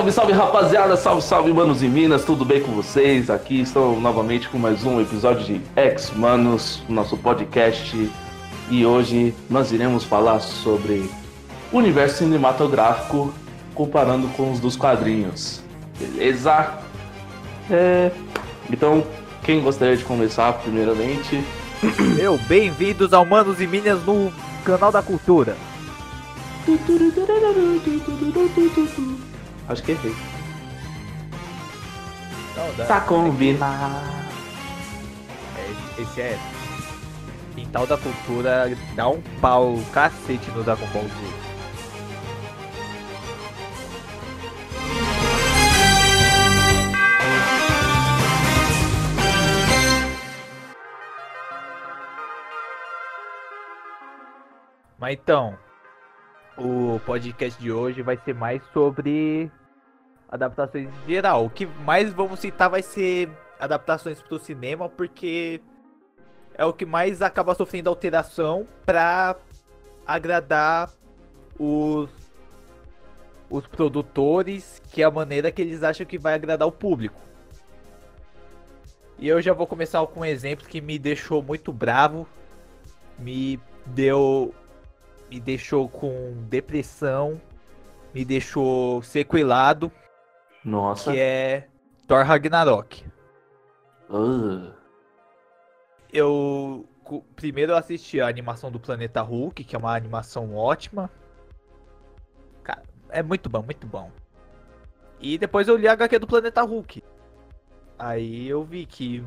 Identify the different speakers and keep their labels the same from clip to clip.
Speaker 1: salve, salve rapaziada, salve, salve manos e minas, tudo bem com vocês? Aqui estou novamente com mais um episódio de Ex Manos, nosso podcast. E hoje nós iremos falar sobre o universo cinematográfico comparando com os dos quadrinhos. Beleza? É... Então, quem gostaria de começar primeiramente?
Speaker 2: Eu, bem-vindos ao Manos e Minas no canal da Cultura.
Speaker 1: Acho que errei. Tá combinado.
Speaker 2: É, esse é Quintal da Cultura dá um pau cacete no Dragon Ball Z. Mas então, o podcast de hoje vai ser mais sobre adaptações em geral. O que mais vamos citar vai ser adaptações pro cinema, porque é o que mais acaba sofrendo alteração pra agradar os os produtores, que é a maneira que eles acham que vai agradar o público. E eu já vou começar com um exemplo que me deixou muito bravo, me deu me deixou com depressão, me deixou sequelado,
Speaker 1: Nossa.
Speaker 2: que é Thor Ragnarok.
Speaker 1: Ah,
Speaker 2: Eu primeiro eu assisti a animação do Planeta Hulk, que é uma animação ótima. Cara, é muito bom, muito bom. E depois eu li a HQ do Planeta Hulk. Aí eu vi que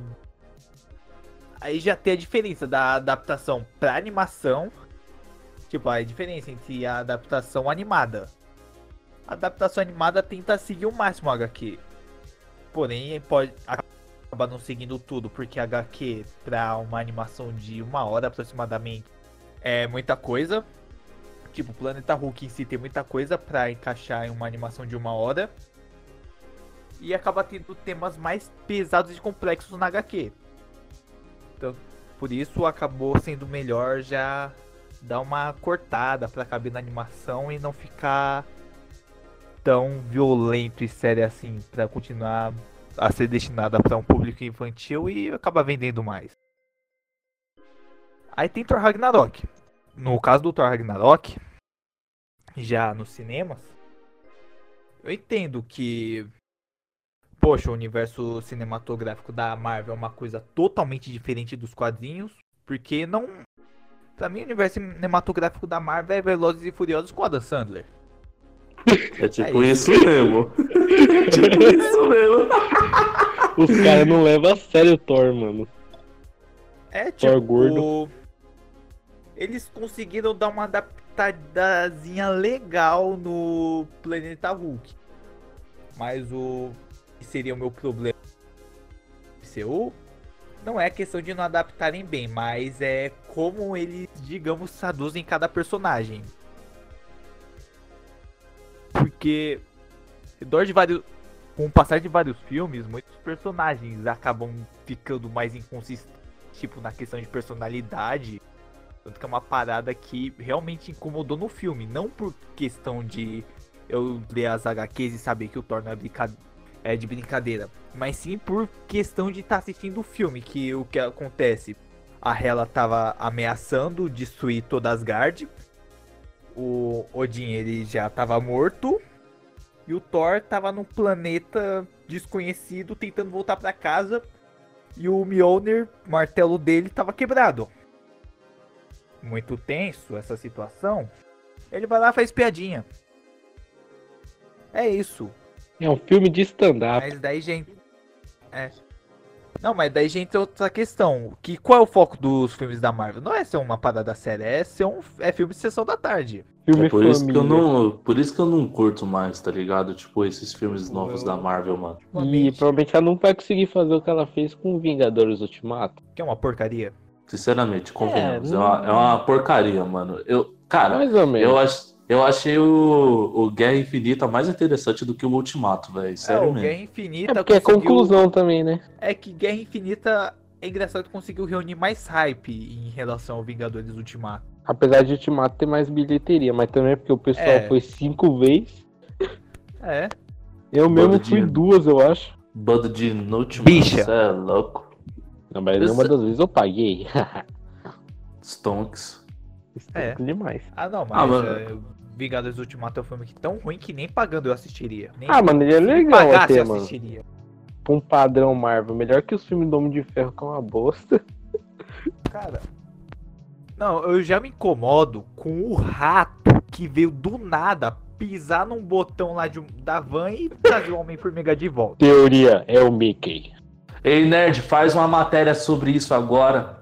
Speaker 2: aí já tem a diferença da adaptação pra animação. Tipo, a diferença entre a adaptação animada. Adaptação animada tenta seguir o máximo HQ. Porém, pode acaba não seguindo tudo, porque HQ pra uma animação de uma hora aproximadamente é muita coisa. Tipo, Planeta Hulk em si tem muita coisa pra encaixar em uma animação de uma hora. E acaba tendo temas mais pesados e complexos na HQ. Então, por isso acabou sendo melhor já dar uma cortada pra caber na animação e não ficar tão violento e sério assim, pra continuar a ser destinada para um público infantil e acaba vendendo mais. Aí tem Thor Ragnarok. No caso do Thor Ragnarok, já nos cinemas, eu entendo que, poxa, o universo cinematográfico da Marvel é uma coisa totalmente diferente dos quadrinhos, porque não. Pra mim, o universo cinematográfico da Marvel é Velozes e Furiosos com Adam Sandler.
Speaker 1: É tipo
Speaker 2: É
Speaker 1: isso mesmo. É tipo isso mesmo.
Speaker 3: Os caras não levam a sério o Thor, mano.
Speaker 2: É
Speaker 3: Thor
Speaker 2: tipo.
Speaker 3: gordo.
Speaker 2: Eles conseguiram dar uma adaptadazinha legal no Planeta Hulk. Mas o. que seria o meu problema? MCU? Não é questão de não adaptarem bem, mas é como eles, digamos, traduzem cada personagem. Porque. redor de vários. Com o passar de vários filmes, muitos personagens acabam ficando mais inconsistentes. Tipo, na questão de personalidade. Tanto que é uma parada que realmente incomodou no filme. Não por questão de eu ler as HQs e saber que o Thor não é, brinca- é de brincadeira. Mas sim por questão de estar assistindo o filme. Que o que acontece? A Hela tava ameaçando destruir toda Asgard. O Odin ele já tava morto. E o Thor tava num planeta desconhecido tentando voltar pra casa. E o Mjolnir, o martelo dele, tava quebrado. Muito tenso essa situação. Ele vai lá e faz piadinha. É isso.
Speaker 3: É um filme de stand-up.
Speaker 2: Mas daí, gente. É. Não, mas daí, gente, outra questão. Que, qual é o foco dos filmes da Marvel? Não é ser uma parada séria, é ser um é filme de sessão da tarde.
Speaker 3: Filme
Speaker 1: É por isso, que eu
Speaker 3: família.
Speaker 1: não, por isso que eu não curto mais, tá ligado? Tipo, esses filmes novos da Marvel, mano.
Speaker 3: E provavelmente ela não vai conseguir fazer o que ela fez com Vingadores Ultimato.
Speaker 2: Que é uma porcaria.
Speaker 1: Sinceramente, convenhamos. É,
Speaker 3: não-
Speaker 1: uma, é uma porcaria, mano. Eu, cara,
Speaker 3: Mais ou menos.
Speaker 1: eu, ach, eu achei o, o Guerra Infinita mais interessante do que o Ultimato, velho.
Speaker 2: É,
Speaker 1: Sério
Speaker 2: o
Speaker 1: mesmo.
Speaker 2: Guerra Infinita.
Speaker 3: É porque é
Speaker 2: conseguiu-
Speaker 3: conclusão também, né?
Speaker 2: É que Guerra Infinita é engraçado que conseguiu reunir mais hype em relação ao Vingadores Ultimato.
Speaker 3: Apesar de Ultimato ter mais bilheteria, mas também é porque o pessoal
Speaker 2: É.
Speaker 3: foi cinco vezes.
Speaker 2: É.
Speaker 3: Eu
Speaker 1: Bando
Speaker 3: mesmo
Speaker 1: de-
Speaker 3: fui duas, eu acho.
Speaker 1: Bando de inútil,
Speaker 2: Bicha.
Speaker 1: mano. Cê é louco.
Speaker 3: Não, mas
Speaker 1: Eu sei-
Speaker 3: das vezes eu paguei.
Speaker 1: Stonks.
Speaker 2: É.
Speaker 3: demais.
Speaker 2: Ah, não, mas
Speaker 1: Ah, mano.
Speaker 2: é, Vingadores Ultimato é um filme que tão ruim que nem pagando eu assistiria. Nem
Speaker 3: Ah, mano, ele é legal
Speaker 2: pagasse,
Speaker 3: até,
Speaker 2: eu
Speaker 3: mano. um padrão Marvel. Melhor que os filmes do Homem de Ferro, que é uma bosta.
Speaker 2: Cara. Não, eu já me incomodo com o rato que veio do nada pisar num botão lá de da van e trazer o Homem-Formiga de volta.
Speaker 3: Teoria é o Mickey.
Speaker 1: Ei, nerd, faz uma matéria sobre isso agora.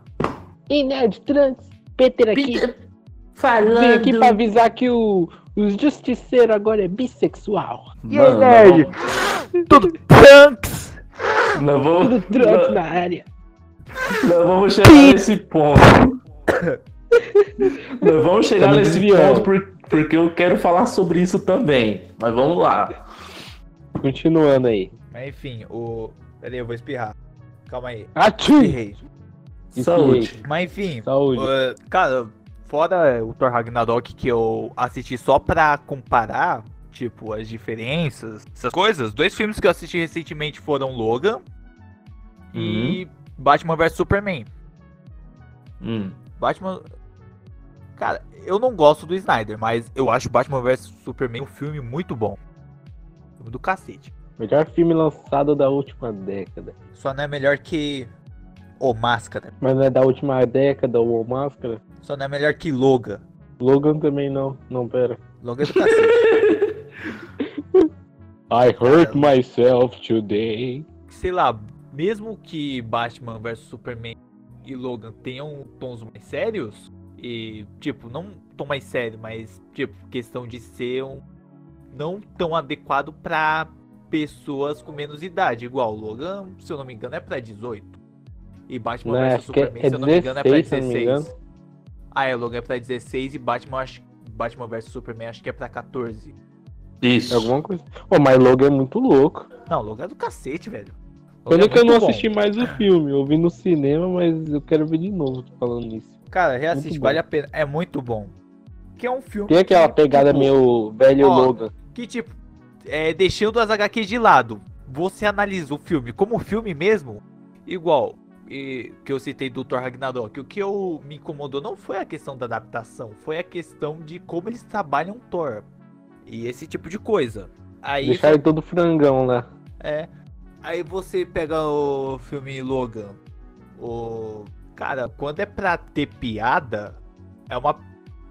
Speaker 3: E Nerd Trunks, Peter aqui.
Speaker 1: falando.
Speaker 3: Vim aqui pra avisar que o, o Justiceiro agora é bissexual.
Speaker 2: E aí, nerd? Tudo Trunks!
Speaker 1: vamos,
Speaker 3: Tudo Trunks
Speaker 1: nós-
Speaker 3: na área.
Speaker 1: nós vamos chegar nesse ponto. Nós vamos chegar
Speaker 3: Tá
Speaker 1: nesse
Speaker 3: desviando.
Speaker 1: ponto por- porque eu quero falar sobre isso também. Mas vamos lá.
Speaker 3: Continuando aí.
Speaker 2: Mas enfim, o. Pera aí, eu vou espirrar. Calma aí.
Speaker 3: Atchim!
Speaker 1: Saúde.
Speaker 2: Mas enfim,
Speaker 3: Saúde.
Speaker 2: uh, cara, fora o Thor Ragnarok que eu assisti só pra comparar, tipo, as diferenças, essas coisas, dois filmes que eu assisti recentemente foram Logan e Batman vs Superman.
Speaker 1: Hum.
Speaker 2: Batman. Cara, eu não gosto do Snyder, mas eu acho Batman vs Superman um filme muito bom. Filme do cacete.
Speaker 3: Melhor filme lançado da última década.
Speaker 2: Só não é melhor que O Máscara.
Speaker 3: Mas não é da última década ou Máscara?
Speaker 2: Só não é melhor que Logan.
Speaker 3: Logan também não. Não, pera.
Speaker 2: Logan é do cacete.
Speaker 3: I hurt myself today.
Speaker 2: Sei lá, mesmo que Batman vs Superman e Logan tenham tons mais sérios, e, tipo, não tom mais sério, mas, tipo, questão de ser um. não tão adequado pra pessoas com menos idade. Igual, Logan, se eu não me engano, é pra 18. E Batman
Speaker 3: Não,
Speaker 2: vs
Speaker 3: acho que é-
Speaker 2: Superman,
Speaker 3: é
Speaker 2: se eu não me engano, é pra
Speaker 3: 16, se eu não me
Speaker 2: 16. Ah, é, Logan é pra 16 e Batman, acho, Batman vs Superman acho que é pra 14.
Speaker 1: Isso.
Speaker 3: Alguma coisa. Ô, mas Logan é muito louco.
Speaker 2: Não, Logan é do cacete, velho.
Speaker 3: Pena
Speaker 2: Logan é
Speaker 3: que eu não
Speaker 2: bom.
Speaker 3: assisti mais o filme. Eu vi no cinema, mas eu quero ver de novo tô falando nisso.
Speaker 2: Cara, reassiste,
Speaker 3: Muito bom.
Speaker 2: vale a pena. É muito bom. Que é um filme.
Speaker 3: Tem aquela
Speaker 2: que,
Speaker 3: pegada
Speaker 2: tipo,
Speaker 3: meio velho
Speaker 2: ó,
Speaker 3: Logan.
Speaker 2: Que, tipo, é, deixando as HQs de lado, você analisa o filme como filme mesmo, igual e, que eu citei do Thor Ragnarok. O que eu me incomodou não foi a questão da adaptação, foi a questão de como eles trabalham Thor. E esse tipo de coisa. Aí,
Speaker 3: Deixar ele todo frangão lá.
Speaker 2: é. Aí você pega o filme Logan. O. Cara, quando é pra ter piada, é uma.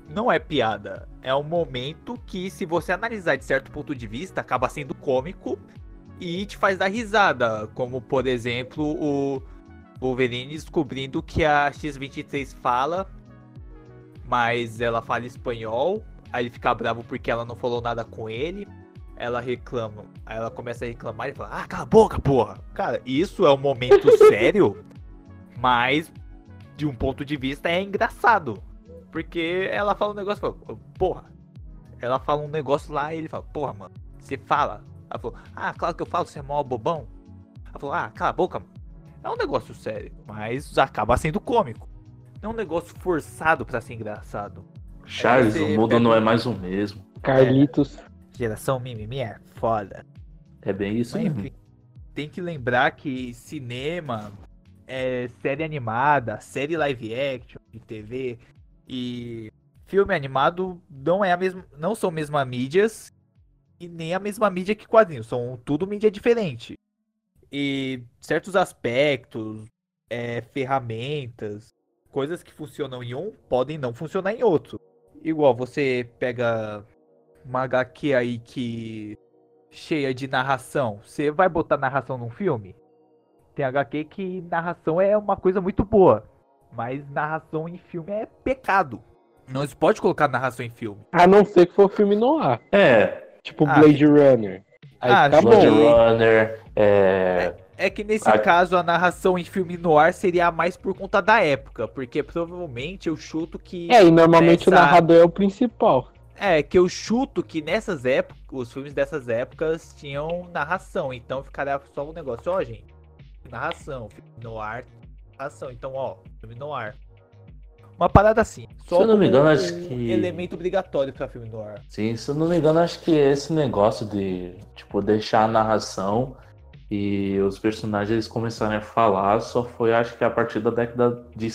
Speaker 2: Não é piada. É um momento que, se você analisar de certo ponto de vista, acaba sendo cômico e te faz dar risada. Como, por exemplo, o Wolverine descobrindo que a X-23 fala, mas ela fala espanhol. Aí ele fica bravo porque ela não falou nada com ele ela reclama, aí ela começa a reclamar e fala, ah, cala a boca, porra. Cara, isso é um momento sério, mas de um ponto de vista é engraçado. Porque ela fala um negócio fala, porra. Ela fala um negócio lá e ele fala, porra, mano, você fala. Ela falou, ah, claro que eu falo, você é mó bobão. Ela falou, ah, cala a boca, mano. É um negócio sério, mas acaba sendo cômico. Não é um negócio forçado pra ser engraçado.
Speaker 1: Charles, o mundo
Speaker 2: pega-
Speaker 1: não é mais o mesmo.
Speaker 3: Carlitos.
Speaker 2: Geração mimimi é foda.
Speaker 1: É bem isso
Speaker 2: Mas, enfim, tem que lembrar que cinema, é, série animada, série live action de TV e filme animado não é a mesma, não são mesma mídias e nem a mesma mídia que quadrinhos, são tudo mídia diferente. E certos aspectos, é, ferramentas, coisas que funcionam em um podem não funcionar em outro. Igual você pega uma HQ aí que cheia de narração. Você vai botar narração num filme? Tem HQ que narração é uma coisa muito boa, mas narração em filme é pecado. Não se pode colocar narração em filme.
Speaker 3: A não ser que for filme no ar.
Speaker 1: É,
Speaker 3: Tipo
Speaker 2: Ah,
Speaker 3: Blade Runner. Aí
Speaker 2: Ah,
Speaker 3: tá
Speaker 1: Blade
Speaker 3: bom.
Speaker 1: Runner, é...
Speaker 2: É que nesse
Speaker 1: Ah.
Speaker 2: caso a narração em filme no ar seria mais por conta da época, porque provavelmente eu chuto que
Speaker 3: É, e normalmente o
Speaker 2: Nessa-
Speaker 3: narrador é o principal.
Speaker 2: é que eu chuto que nessas épocas, os filmes dessas épocas tinham narração, então ficaria só um negócio, ó, gente, narração, filme no ar, narração. Então, ó, filme no ar. Uma parada assim. Só
Speaker 1: Se eu não me engano, acho
Speaker 2: um
Speaker 1: que-
Speaker 2: elemento obrigatório pra filme no ar.
Speaker 1: Sim, se eu não me engano, acho que esse negócio de, tipo, deixar a narração e os personagens eles começarem a falar só foi, acho que a partir da década de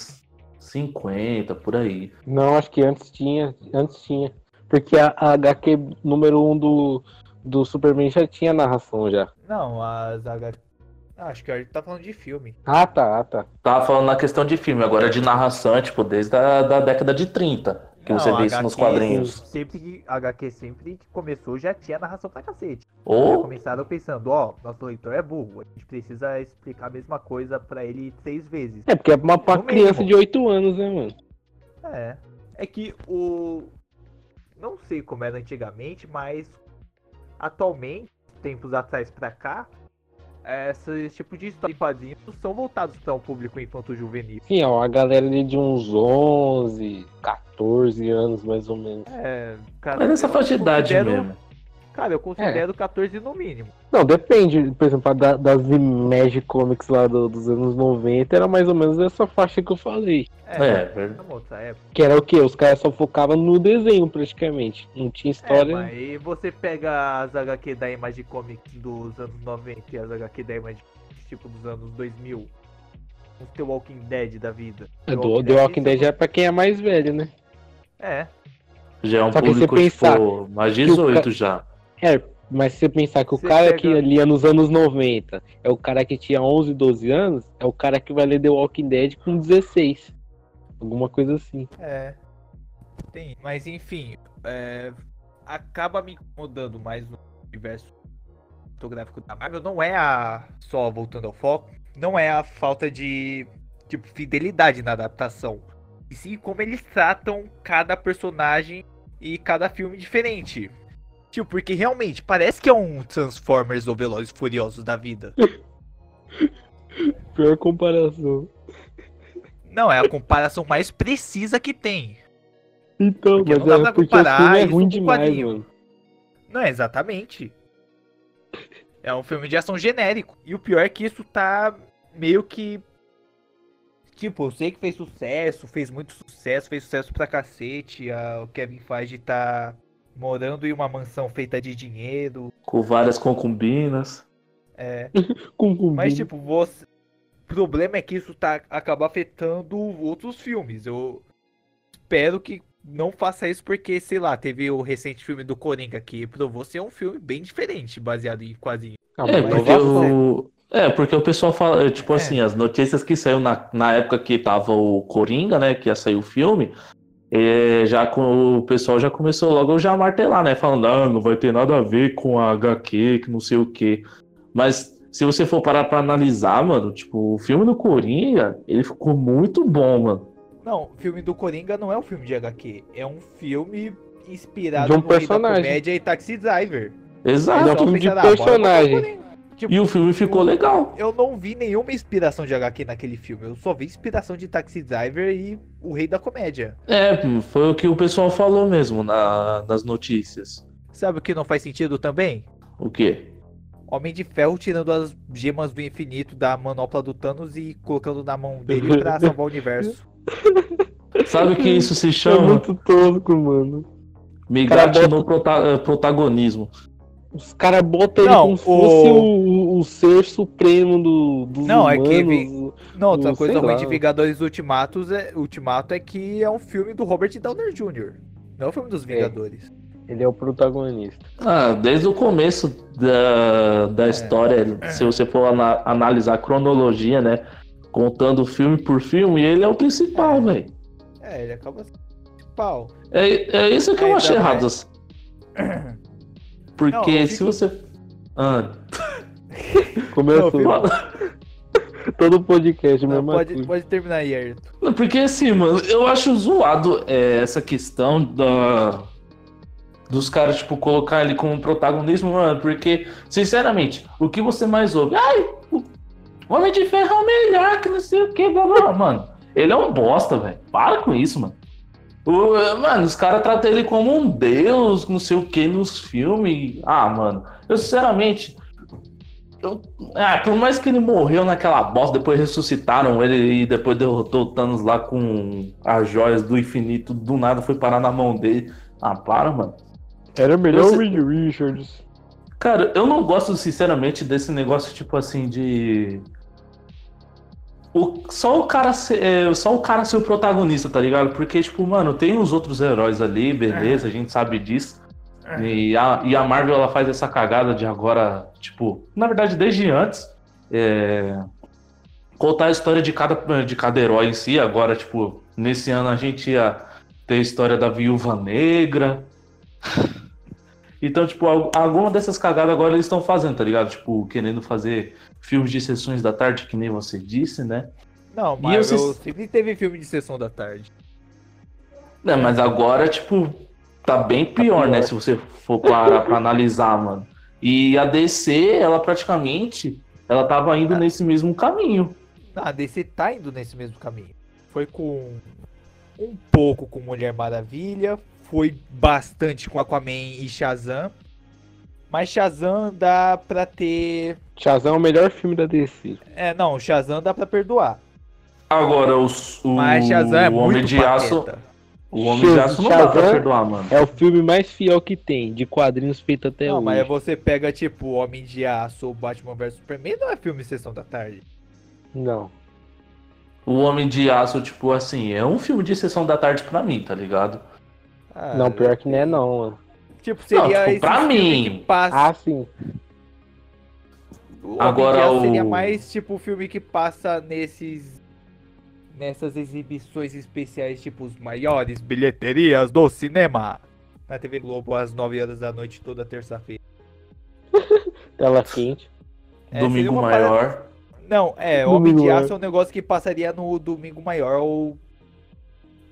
Speaker 1: 50, por aí.
Speaker 3: Não, acho que antes tinha. Antes tinha. Porque a, a HQ número 1 um do, do Superman já tinha narração já.
Speaker 2: Não, as H... Ah, Acho que a gente tá falando de filme.
Speaker 3: Ah, tá, ah, tá.
Speaker 1: Tava falando na questão de filme, agora de narração, é, tipo, desde a da década de 30, que você
Speaker 2: Não,
Speaker 1: vê isso nos quadrinhos.
Speaker 2: Sempre que HQ sempre que começou já tinha narração pra cacete. Já
Speaker 1: Ou,
Speaker 2: começaram pensando, ó, nosso leitor é burro, a gente precisa explicar a mesma coisa pra ele três vezes.
Speaker 3: É, porque é uma, uma
Speaker 2: No
Speaker 3: criança
Speaker 2: mínimo.
Speaker 3: de 8 anos, né, mano?
Speaker 2: É. É que o. Não sei como era antigamente, mas atualmente, tempos atrás pra cá, esse tipo de história de quadrinhos são voltados para um público infanto-juvenil.
Speaker 3: Sim, ó, a galera ali de uns 11, 14 anos, mais ou menos.
Speaker 2: É, cara,
Speaker 1: mas nessa faixa de idade mesmo.
Speaker 2: Cara, eu considero 14 no mínimo.
Speaker 3: Não, depende. Por exemplo, da, das Image Comics lá do- dos anos 90 era mais ou menos essa faixa que eu falei.
Speaker 1: É,
Speaker 2: É.
Speaker 3: Que era o quê? Os caras só focavam no desenho, praticamente. Não tinha
Speaker 2: É,
Speaker 3: história.
Speaker 2: mas e você pega as HQ da Image Comics dos anos 90 e as HQ da Image tipo dos anos 2000. O The Walking Dead da vida.
Speaker 3: É, do The Walking Dead é pra quem é mais velho, né?
Speaker 2: É,
Speaker 1: Já é um
Speaker 3: Só
Speaker 1: público,
Speaker 3: pensar
Speaker 1: tipo, mais
Speaker 3: que o
Speaker 1: 18 já.
Speaker 3: É, mas se você pensar que o
Speaker 2: Você
Speaker 3: cara
Speaker 2: pega-
Speaker 3: que lia nos anos 90 é o cara que tinha 11, 12 anos, é o cara que vai ler The Walking Dead com 16. Alguma coisa assim.
Speaker 2: é. Tem, mas enfim, é, acaba me incomodando mais no universo fotográfico da Marvel. Não é a. Só voltando ao foco, não é a falta de tipo, fidelidade na adaptação. E sim como eles tratam cada personagem e cada filme diferente. Tipo, porque realmente parece que é um Transformers ou Velozes Furiosos da vida.
Speaker 3: Pior comparação.
Speaker 2: Não, é a comparação mais precisa que tem.
Speaker 3: Então,
Speaker 2: Porque não
Speaker 3: mas
Speaker 2: dá
Speaker 3: é
Speaker 2: pra comparar
Speaker 3: é
Speaker 2: isso
Speaker 3: ruim demais, mano.
Speaker 2: Não, é exatamente. É um filme de ação genérico. E o pior é que isso tá meio que. Tipo, eu sei que fez sucesso, fez muito sucesso, fez sucesso pra cacete. a- o Kevin Feige tá morando em uma mansão feita de dinheiro.
Speaker 1: Com várias concubinas.
Speaker 2: É.
Speaker 3: Com
Speaker 2: Mas, tipo, você. O problema é que isso tá acaba afetando outros filmes. Eu espero que não faça isso porque, sei lá, teve o recente filme do Coringa que provou ser um filme bem diferente, baseado em quadrinhos.
Speaker 3: Ah,
Speaker 1: É, porque o. É, porque o pessoal fala, tipo
Speaker 2: É.
Speaker 1: assim, as notícias que saiu na, na época que tava o Coringa, né, que ia sair o filme, é, já com, o pessoal já começou logo já a martelar, né, falando, ah, não vai ter nada a ver com a HQ, que não sei o quê. Mas se você for parar pra analisar, mano, tipo, o filme do Coringa, ele ficou muito bom, mano.
Speaker 2: Não, o filme do Coringa não é um filme de HQ, é um filme inspirado
Speaker 3: De um
Speaker 2: no Rei da
Speaker 3: personagem.
Speaker 2: comédia e Taxi Driver.
Speaker 1: Exato.
Speaker 3: É um filme de
Speaker 2: ah,
Speaker 3: personagem.
Speaker 2: Tipo,
Speaker 1: E o filme ficou legal.
Speaker 2: Eu não vi nenhuma inspiração de HQ naquele filme. Eu só vi inspiração de Taxi Driver e o Rei da Comédia.
Speaker 1: É, foi o que o pessoal falou mesmo na, nas notícias.
Speaker 2: Sabe o que não faz sentido também?
Speaker 1: O quê?
Speaker 2: Homem de Ferro tirando as gemas do infinito da manopla do Thanos e colocando na mão dele pra salvar o universo.
Speaker 1: Sabe o que isso se
Speaker 3: É
Speaker 1: chama?
Speaker 3: muito tosco, mano.
Speaker 1: Migrate
Speaker 3: Cara,
Speaker 1: no prota- eh, protagonismo.
Speaker 3: Os caras botam ele como se fosse
Speaker 2: o-
Speaker 3: o, o ser supremo do, dos
Speaker 2: Não, é
Speaker 3: humanos.
Speaker 2: que vi- Não, outra
Speaker 3: Não
Speaker 2: coisa ruim
Speaker 3: lá.
Speaker 2: de Vingadores Ultimatos é, Ultimato é que é um filme do Robert Downey Jr. Não é um filme dos Vingadores.
Speaker 3: Ele é o protagonista.
Speaker 1: Ah, desde o começo da, da
Speaker 2: É.
Speaker 1: história, se você for ana- analisar a cronologia, né? Contando filme por filme, ele é o principal, velho.
Speaker 2: É, ele acaba sendo principal.
Speaker 1: É, é isso que eu achei
Speaker 2: mais.
Speaker 1: errado. assim. Porque
Speaker 2: Não,
Speaker 1: se
Speaker 2: fico-
Speaker 1: você. Ah,
Speaker 3: Começou todo podcast,
Speaker 2: Não,
Speaker 3: mesma
Speaker 2: pode,
Speaker 3: coisa.
Speaker 2: pode terminar aí, Ayrton.
Speaker 1: Porque assim, mano, eu acho zoado é, essa questão da. Dos caras, tipo, colocar ele como protagonismo, mano. Porque, sinceramente, o que você mais ouve? Ai, o Homem de Ferro é o melhor, que não sei o que, blá, blá. Mano, ele é um bosta, velho. Para com isso, mano. O- mano, os caras tratam ele como um deus, não sei o que, nos filmes. Ah, mano, eu sinceramente. eu- ah, por mais que ele morreu naquela bosta, depois ressuscitaram ele e depois derrotou o Thanos lá com as joias do infinito, do nada foi parar na mão dele. Ah, para, mano.
Speaker 3: Era melhor
Speaker 1: Você-
Speaker 3: o Reed Richards.
Speaker 1: Cara, eu não gosto, sinceramente, desse negócio, tipo assim, de. O, só, o cara ser, é, só o cara ser o protagonista, tá ligado? Porque, tipo, mano, tem os outros heróis ali, beleza, a gente sabe disso. E a, e a Marvel, ela faz essa cagada de agora, tipo, na verdade, desde antes, é, contar a história de cada, de cada herói em si. Agora, tipo, nesse ano a gente ia ter a história da Viúva Negra. Então, tipo, al- alguma dessas cagadas agora eles estão fazendo, tá ligado? Tipo, querendo fazer filmes de sessões da tarde, que nem você disse, né?
Speaker 2: Não, mas eu sempre teve filme de sessão da tarde.
Speaker 1: É, mas agora, tipo, tá bem pior,
Speaker 3: pior.
Speaker 1: né? Se você for parar pra analisar, mano. E a DC, ela praticamente, ela tava indo nesse mesmo caminho.
Speaker 2: Ah, A DC tá indo nesse mesmo caminho. Foi com um pouco com Mulher Maravilha, foi bastante com Aquaman e Shazam. Mas Shazam dá pra ter.
Speaker 3: Shazam é o melhor filme da DC.
Speaker 2: É, não, Shazam dá pra perdoar.
Speaker 1: Agora, os, o,
Speaker 2: Mas Shazam é
Speaker 1: o Homem
Speaker 2: muito
Speaker 1: de Aço. O Homem de Aço não dá pra
Speaker 3: Shazam-
Speaker 1: perdoar, mano.
Speaker 3: É o filme mais fiel que tem, de quadrinhos feito até
Speaker 2: Não,
Speaker 3: hoje.
Speaker 2: mas você pega tipo Homem de Aço ou Batman vs Superman, não é filme de sessão da tarde.
Speaker 3: Não.
Speaker 1: O Homem de Aço, tipo assim, é um filme de sessão da tarde pra mim, tá ligado?
Speaker 2: Ah,
Speaker 3: não, pior que não é não, mano.
Speaker 2: Tipo, seria
Speaker 1: Não, tipo,
Speaker 2: esse
Speaker 1: pra
Speaker 2: filme
Speaker 1: mim.
Speaker 2: que passa.
Speaker 3: Ah, sim.
Speaker 2: O Homem
Speaker 1: Agora
Speaker 2: de Aço seria
Speaker 1: o-
Speaker 2: mais tipo o filme que passa nesses. Nessas exibições especiais, tipo os maiores bilheterias do cinema. Na TV Globo às 9 horas da noite toda terça-feira.
Speaker 3: Tela quente.
Speaker 2: É,
Speaker 1: Domingo
Speaker 2: uma
Speaker 1: maior.
Speaker 2: parada- Não, é, Homem
Speaker 3: Domingo
Speaker 2: de
Speaker 3: maior.
Speaker 2: Aço é um negócio que passaria no Domingo Maior ou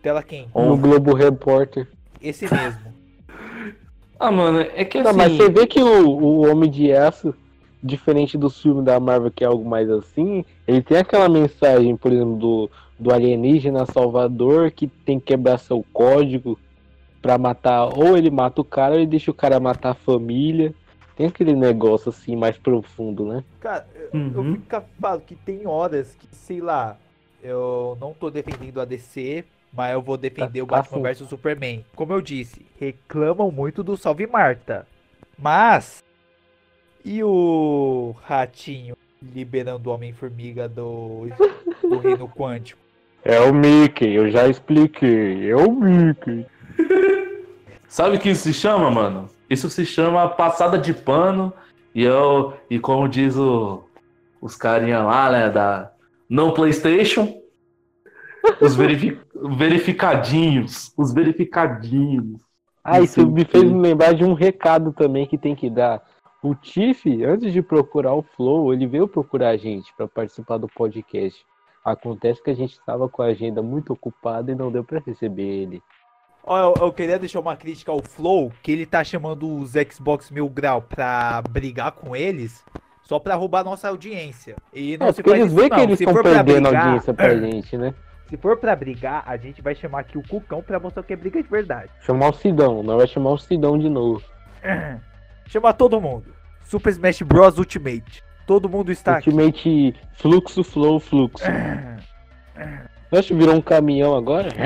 Speaker 2: Tela Quente.
Speaker 1: Ou-
Speaker 3: No Globo Repórter.
Speaker 2: Esse mesmo.
Speaker 1: Ah, mano, é que
Speaker 3: Não,
Speaker 1: assim.
Speaker 3: mas você vê que o, o Homem de Aço, diferente dos filmes da Marvel, que é algo mais assim, ele tem aquela mensagem, por exemplo, do, do alienígena Salvador, que tem que quebrar seu código pra matar, ou ele mata o cara, ou ele deixa o cara matar a família. Tem aquele negócio assim mais profundo, né?
Speaker 2: Cara, eu, eu
Speaker 1: Uhum.
Speaker 2: fico falo que tem horas que, sei lá, eu não tô defendendo a DC, mas eu vou defender
Speaker 3: Tá-
Speaker 2: o Batman vs Superman. Como eu disse, reclamam muito do Salve Marta. Mas. E o Ratinho liberando o Homem-Formiga do, do Reino Quântico?
Speaker 3: É o Mickey, eu já expliquei. É o Mickey.
Speaker 1: Sabe o que isso se chama, mano? Isso se chama passada de pano. E eu, e como diz o, os carinha lá, né, da não PlayStation, os verifi- verificadinhos, os verificadinhos.
Speaker 3: Ah, isso me fez me lembrar de um recado também que tem que dar. O Tiff, antes de procurar o Flow, ele veio procurar a gente para participar do podcast. Acontece que a gente estava com a agenda muito ocupada e não deu para receber ele.
Speaker 2: Eu, eu queria deixar uma crítica ao Flow, que ele tá chamando os Xbox Mil Grau pra brigar com eles, só pra roubar nossa audiência. E não
Speaker 3: É,
Speaker 2: se
Speaker 3: porque
Speaker 2: faz
Speaker 3: eles
Speaker 2: isso,
Speaker 3: veem que eles
Speaker 2: Se
Speaker 3: estão perdendo
Speaker 2: brigar-
Speaker 3: audiência pra gente, né?
Speaker 2: Se for pra brigar, a gente vai chamar aqui o Cucão pra mostrar que é briga de verdade.
Speaker 3: Chamar o Sidão, nós vamos chamar o Sidão de novo.
Speaker 2: Chama todo mundo. Super Smash Bros Ultimate. Todo mundo está aqui.
Speaker 3: Ultimate Fluxo, Flow, Fluxo. Nossa, virou um caminhão agora?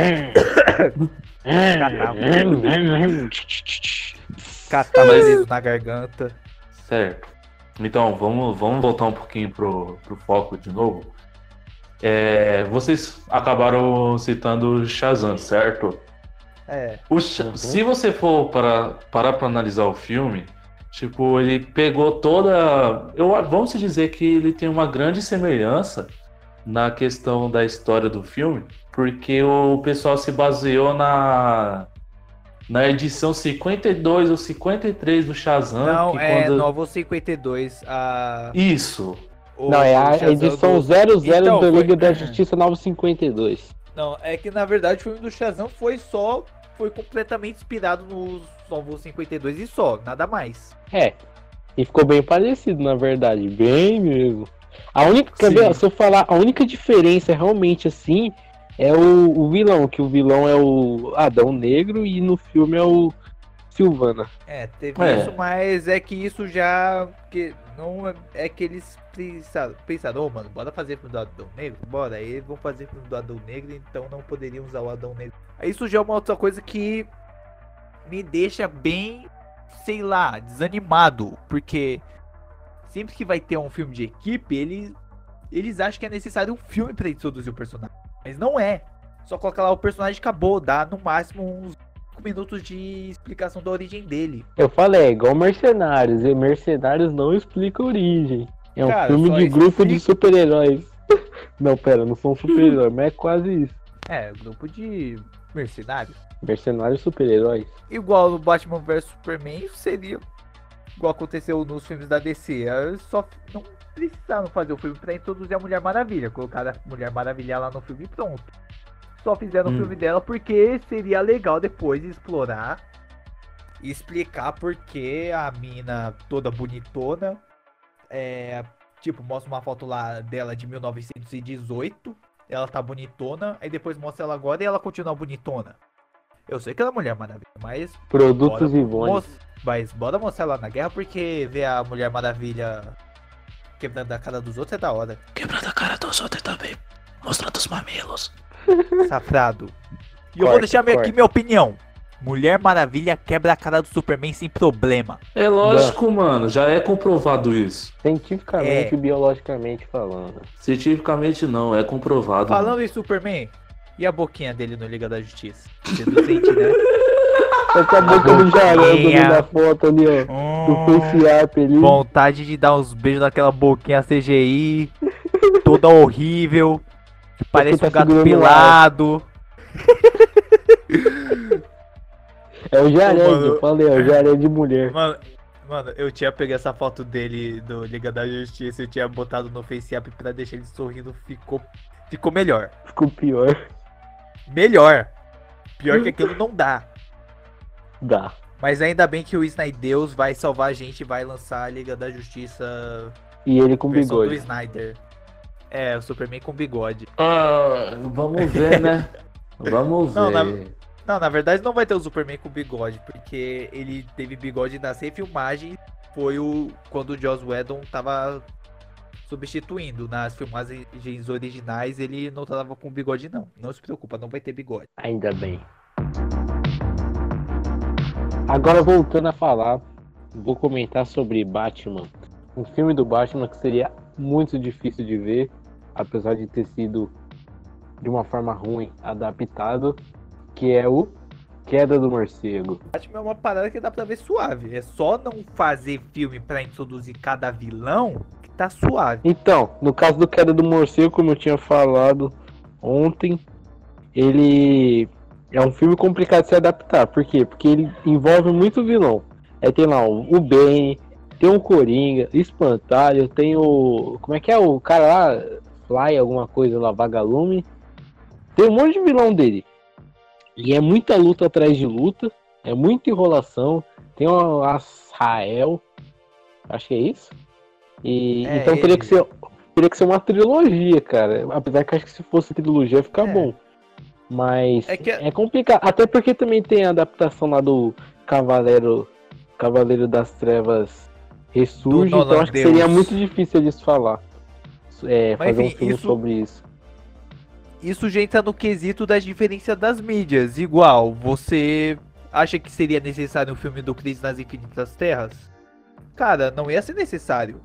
Speaker 2: Catar na garganta.
Speaker 1: Certo. Então, vamos, vamos voltar um pouquinho pro, pro foco de novo. É, vocês acabaram citando o Shazam, certo?
Speaker 2: É.
Speaker 1: O
Speaker 3: Uhum.
Speaker 1: Se você for para, parar para analisar o filme, tipo, ele pegou toda. Eu, vamos dizer que ele tem uma grande semelhança na questão da história do filme, porque o pessoal se baseou na. Na edição 52 ou 53 do Shazam.
Speaker 2: Não,
Speaker 1: que
Speaker 2: é
Speaker 1: quando-
Speaker 2: Novo 52. A...
Speaker 1: Isso.
Speaker 2: O-
Speaker 3: Não, é a edição
Speaker 2: do-
Speaker 3: 00
Speaker 2: Então,
Speaker 3: da
Speaker 2: foi-
Speaker 3: Liga da Justiça 952.
Speaker 2: Não, é que na verdade o filme do Shazam foi só. Foi completamente inspirado nos Novo 52 e só, nada mais.
Speaker 3: É. E ficou bem parecido, na verdade. Bem mesmo. A única, quer ver, se eu falar, a única diferença realmente assim é o, o vilão, que o vilão é o Adão Negro e no filme é o Silvana.
Speaker 2: É, teve
Speaker 1: É.
Speaker 2: isso, mas é que isso já. Que não é- é que eles pensaram, pensaram, ô mano, bora fazer filme do Adão Negro? Bora, aí eles vão fazer filme do Adão Negro, então não poderiam usar o Adão Negro. Aí isso já é uma outra coisa que me deixa bem, sei lá, desanimado, porque sempre que vai ter um filme de equipe, eles, eles acham que é necessário um filme pra introduzir o personagem. Mas não é. Só coloca lá o personagem acabou, dá no máximo uns 5 minutos de explicação da origem dele.
Speaker 3: Eu falei, é igual Mercenários, e Mercenários não explica a origem. É um
Speaker 2: Cara,
Speaker 3: filme de grupo de super-heróis. Não, pera, não são super-heróis, mas é quase isso.
Speaker 2: É, grupo de mercenários.
Speaker 3: Mercenários super-heróis.
Speaker 2: Igual no Batman vs Superman seria igual aconteceu nos filmes da DC. Só não precisaram fazer o filme pra introduzir a Mulher Maravilha. Colocaram a Mulher Maravilha lá no filme e pronto. Só fizeram o
Speaker 1: Hum.
Speaker 2: filme dela porque seria legal depois explorar e explicar porque a mina toda bonitona é, tipo, mostra uma foto lá dela de 1918, ela tá bonitona, aí depois mostra ela agora e ela continua bonitona. Eu sei que ela é Mulher Maravilha, mas
Speaker 3: Produtos Ivone.
Speaker 2: mos- mas bora mostrar ela na guerra porque ver a Mulher Maravilha quebrando a cara dos outros é da hora.
Speaker 1: Quebrando a cara dos outros também. Mostrando os mamilos.
Speaker 2: Safrado. E eu vou
Speaker 3: Corta,
Speaker 2: deixar minha- aqui
Speaker 3: corta.
Speaker 2: minha opinião. Mulher Maravilha quebra a cara do Superman sem problema.
Speaker 1: É lógico, mano. Já é comprovado isso.
Speaker 3: Cientificamente
Speaker 2: É.
Speaker 3: e biologicamente falando.
Speaker 1: Cientificamente não, é comprovado.
Speaker 2: Falando em Superman, e a boquinha dele no Liga da Justiça? Seduzente, né?
Speaker 3: Essa boca do ali na foto ali, ó. Do
Speaker 2: Hum,
Speaker 3: face up ali.
Speaker 2: vontade de dar uns beijos naquela boquinha CGI, toda horrível, parece
Speaker 3: tá
Speaker 2: um gato pelado.
Speaker 3: É o Jared, eu falei, é o Jared de mulher.
Speaker 2: Mano, mano, eu tinha pegado essa foto dele do Liga da Justiça, eu tinha botado no FaceApp pra deixar ele sorrindo, ficou, ficou melhor.
Speaker 3: Ficou pior.
Speaker 2: Melhor. Pior que aquilo não dá.
Speaker 3: Dá.
Speaker 2: Mas ainda bem que o Snydeus vai salvar a gente e vai lançar a Liga da Justiça
Speaker 3: E ele com
Speaker 2: versão do
Speaker 3: bigode.
Speaker 2: Snyder. É, o Superman com bigode.
Speaker 1: Ah, vamos ver, né? Vamos ver.
Speaker 2: Não, na- Não, na verdade não vai ter o Superman com bigode, porque ele teve bigode nas refilmagens. Foi o quando o Joss Whedon tava substituindo. Nas filmagens originais ele não tava com bigode, não. Não se preocupa, não vai ter bigode.
Speaker 3: Ainda bem. Agora voltando a falar, vou comentar sobre Batman. Um filme do Batman que seria muito difícil de ver, apesar de ter sido de uma forma ruim adaptado, que é o Queda do Morcego.
Speaker 2: Batman é uma parada que dá pra ver suave. É só não fazer filme pra introduzir cada vilão que tá suave.
Speaker 3: Então, no caso do Queda do Morcego, como eu tinha falado ontem, ele é um filme complicado de se adaptar. Por quê? Porque ele envolve muito vilão. Aí tem lá o Bane, tem o Coringa, Espantalho, tem o. Como é que é o cara lá? Fly, alguma coisa lá, Vagalume. Tem um monte de vilão dele. E é muita luta atrás de luta, é muita enrolação. Tem o Azrael, acho que é isso. E,
Speaker 2: É,
Speaker 3: então teria
Speaker 2: ele.
Speaker 3: que ser teria que ser uma trilogia, cara. Apesar que acho que se fosse trilogia ia ficar
Speaker 2: É.
Speaker 3: bom. Mas
Speaker 2: É
Speaker 3: é,
Speaker 2: que-
Speaker 3: complicado. Até porque também tem a adaptação lá do Cavaleiro Cavaleiro das Trevas Ressurge, então acho que seria muito difícil eles falar. É,
Speaker 2: Mas,
Speaker 3: fazer um
Speaker 2: enfim,
Speaker 3: filme
Speaker 2: isso-
Speaker 3: sobre isso.
Speaker 2: Isso já entra no quesito das diferenças das mídias. Igual, você acha que seria necessário um filme do Cris nas Infinitas Terras? Cara, não ia ser necessário.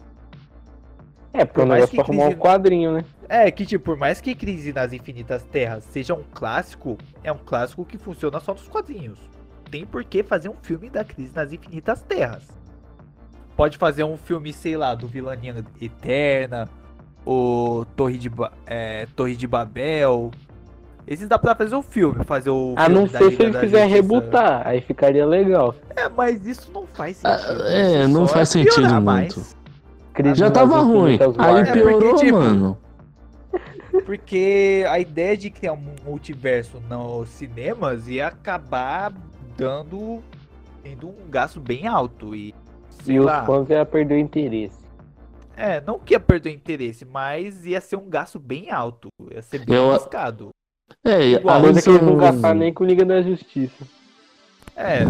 Speaker 3: É, porque
Speaker 2: por
Speaker 3: o negócio pra arrumar um quadrinho, né?
Speaker 2: É que, tipo, por mais que Crise nas Infinitas Terras seja um clássico, é um clássico que funciona só nos quadrinhos. Tem por que fazer um filme da Crise nas Infinitas Terras. Pode fazer um filme, sei lá, do Vilania Eterna, o Torre de, Ba- é, Torre de Babel. Esses dá pra fazer um filme, fazer o.
Speaker 3: A
Speaker 2: filme
Speaker 3: não ser se ele quiser rebutar, aí ficaria legal.
Speaker 2: É, mas isso não faz
Speaker 1: Ah,
Speaker 2: sentido.
Speaker 1: é,
Speaker 2: Isso
Speaker 1: não faz
Speaker 2: piorar
Speaker 1: sentido
Speaker 2: mais.
Speaker 1: muito.
Speaker 3: Crise
Speaker 1: Já tava ruim.
Speaker 3: Infinitas
Speaker 1: Aí.
Speaker 2: É, porque,
Speaker 1: piorou,
Speaker 2: tipo,
Speaker 1: mano.
Speaker 2: Porque a ideia de criar um multiverso nos cinemas ia acabar dando tendo um gasto bem alto e sei
Speaker 3: E os
Speaker 2: lá,
Speaker 3: fãs iam perder o interesse.
Speaker 2: É, não que ia perder o interesse, mas ia ser um gasto bem alto, ia ser bem
Speaker 1: Eu-
Speaker 2: arriscado.
Speaker 1: É,
Speaker 2: Igual,
Speaker 1: além
Speaker 3: que eles não gastar nem com Liga da Justiça.
Speaker 2: É,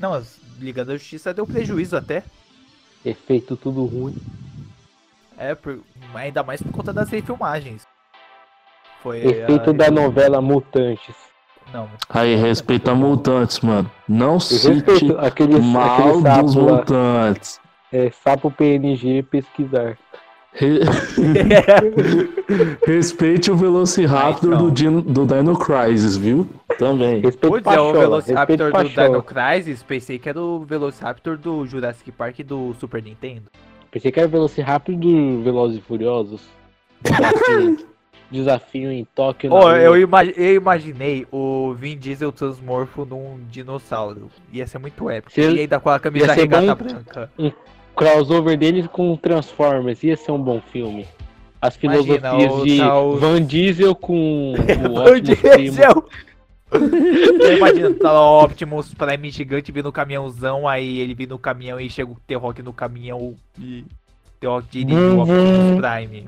Speaker 2: Não, as Liga da Justiça deu prejuízo até.
Speaker 3: Efeito tudo ruim.
Speaker 2: É, por- ainda mais por conta das refilmagens. Foi.
Speaker 3: Efeito
Speaker 2: a-
Speaker 3: da novela Mutantes.
Speaker 2: Não.
Speaker 1: Aí, respeita mutantes, mano. Não
Speaker 3: Eu
Speaker 1: cite
Speaker 3: respeito aquele,
Speaker 1: mal
Speaker 3: aquele
Speaker 1: dos
Speaker 3: lá.
Speaker 1: mutantes.
Speaker 3: É, sapo PNG pesquisar.
Speaker 1: Re- Respeite o Velociraptor
Speaker 2: não.
Speaker 1: do, Dino, do Dino Crisis, viu? Também.
Speaker 3: Respeito
Speaker 2: Putz, é o. Velociraptor do. Dino Crisis. Pensei que era o Velociraptor do Jurassic Park do Super Nintendo.
Speaker 3: Pensei que era Velociraptor do Velozes e Furiosos. Desafio, desafio em Tóquio.
Speaker 2: Oh, eu, ima- eu imaginei o Vin Diesel transmorfo num dinossauro. Ia ser muito épico.
Speaker 3: Se-
Speaker 2: e ainda com a camisa regata branca.
Speaker 3: Crossover deles com Transformers. Ia ser um bom filme. As
Speaker 2: Imagina,
Speaker 3: filosofias
Speaker 2: o
Speaker 3: de
Speaker 2: tal-
Speaker 3: Van Diesel com o Optimus Prime.
Speaker 2: Diesel! Eu imagino, tá lá o Optimus Prime gigante vindo no caminhãozão, aí ele vindo no caminhão e chega o T-Rock no caminhão e T-Rock dirige o
Speaker 3: Uhum.
Speaker 2: Optimus Prime.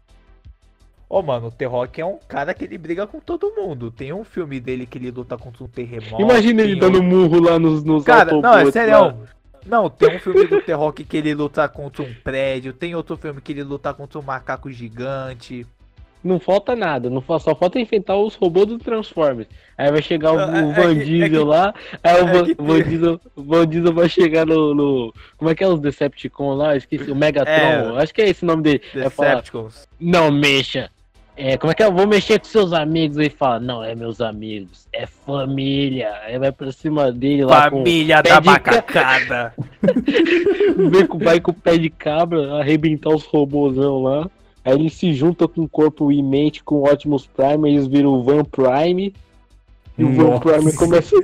Speaker 2: Ô, mano, o T-Rock é um cara que ele briga com todo mundo. Tem um filme dele que ele luta contra um terremoto.
Speaker 3: Imagina ele dando murro lá nos, nos
Speaker 2: Cara, não, é sério. Não, tem um filme do T-Rock que ele luta contra um prédio. Tem outro filme que ele luta contra um macaco gigante.
Speaker 3: Não falta nada, não só falta enfrentar os robôs do Transformers. Aí vai chegar o,
Speaker 2: É-
Speaker 3: o
Speaker 2: é
Speaker 3: Van
Speaker 2: que- é
Speaker 3: Diesel
Speaker 2: que-
Speaker 3: lá, aí o Van,
Speaker 2: que-
Speaker 3: Van Diesel, Van Diesel vai chegar no, no- Como é que é os Decepticon lá? Eu Esqueci, o Megatron. Acho que é esse o nome dele. Vai falar,
Speaker 2: Decepticons.
Speaker 3: não mexa. É, como é que é? Eu vou mexer com seus amigos. Aí fala, não, é meus amigos, é família. Aí vai pra cima dele lá com.
Speaker 2: Família
Speaker 3: pé
Speaker 2: da macacada.
Speaker 3: Vem com, vai com o pé de cabra, arrebentar os robôzão lá. Aí ele se junta com o corpo e mente com o Optimus Prime, eles viram o Van Prime. E o Van. Prime começa,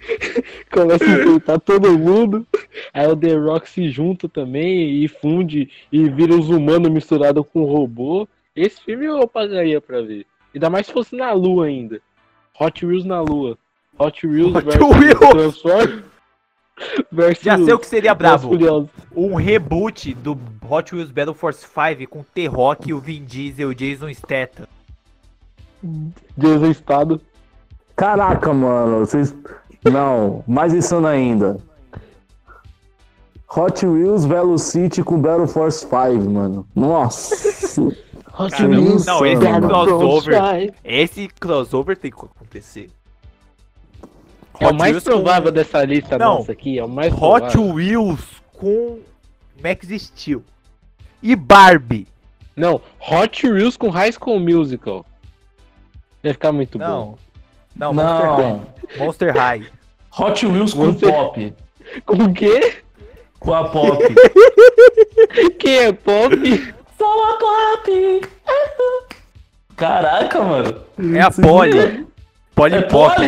Speaker 3: começa a enfrentar todo mundo. Aí o The Rock se junta também e funde e vira os humanos misturados com o robô. Esse filme eu pagaria pra ver. Ainda mais se fosse na lua ainda. Hot Wheels na lua. Hot Wheels
Speaker 2: Hot
Speaker 3: versus
Speaker 2: Wheels!
Speaker 3: Transformers versus
Speaker 2: Já sei o que seria bravo.
Speaker 3: Furiosos.
Speaker 2: Um reboot do Hot Wheels Battle Force 5 com T-Rock, o Vin Diesel e o Jason Statham.
Speaker 3: Jason Estado.
Speaker 1: Caraca, mano, vocês. Não, mais insano ainda. Hot Wheels Velocity com Battle Force 5, mano. Nossa.
Speaker 3: Hot
Speaker 2: Cara,
Speaker 3: Wheels
Speaker 2: não, esse crossover-. Esse crossover tem que acontecer.
Speaker 3: É o
Speaker 2: Hot
Speaker 3: mais
Speaker 2: Wheels
Speaker 3: provável
Speaker 2: com-
Speaker 3: dessa lista
Speaker 2: Não.
Speaker 3: nossa aqui. É o mais
Speaker 2: Hot
Speaker 3: provável.
Speaker 2: Wheels com Max Steel. E Barbie.
Speaker 3: Não, Hot Wheels com High School Musical. Vai ficar muito bom.
Speaker 2: Não. Não, Monster High.
Speaker 1: Não.
Speaker 2: Monster High.
Speaker 1: Hot Wheels com
Speaker 3: Você-
Speaker 1: pop.
Speaker 3: Com o quê?
Speaker 1: Com a pop.
Speaker 3: Quem é pop?
Speaker 1: Só a pop. Caraca, mano.
Speaker 2: É a Polly. Polly
Speaker 1: É?
Speaker 3: Ah, pop.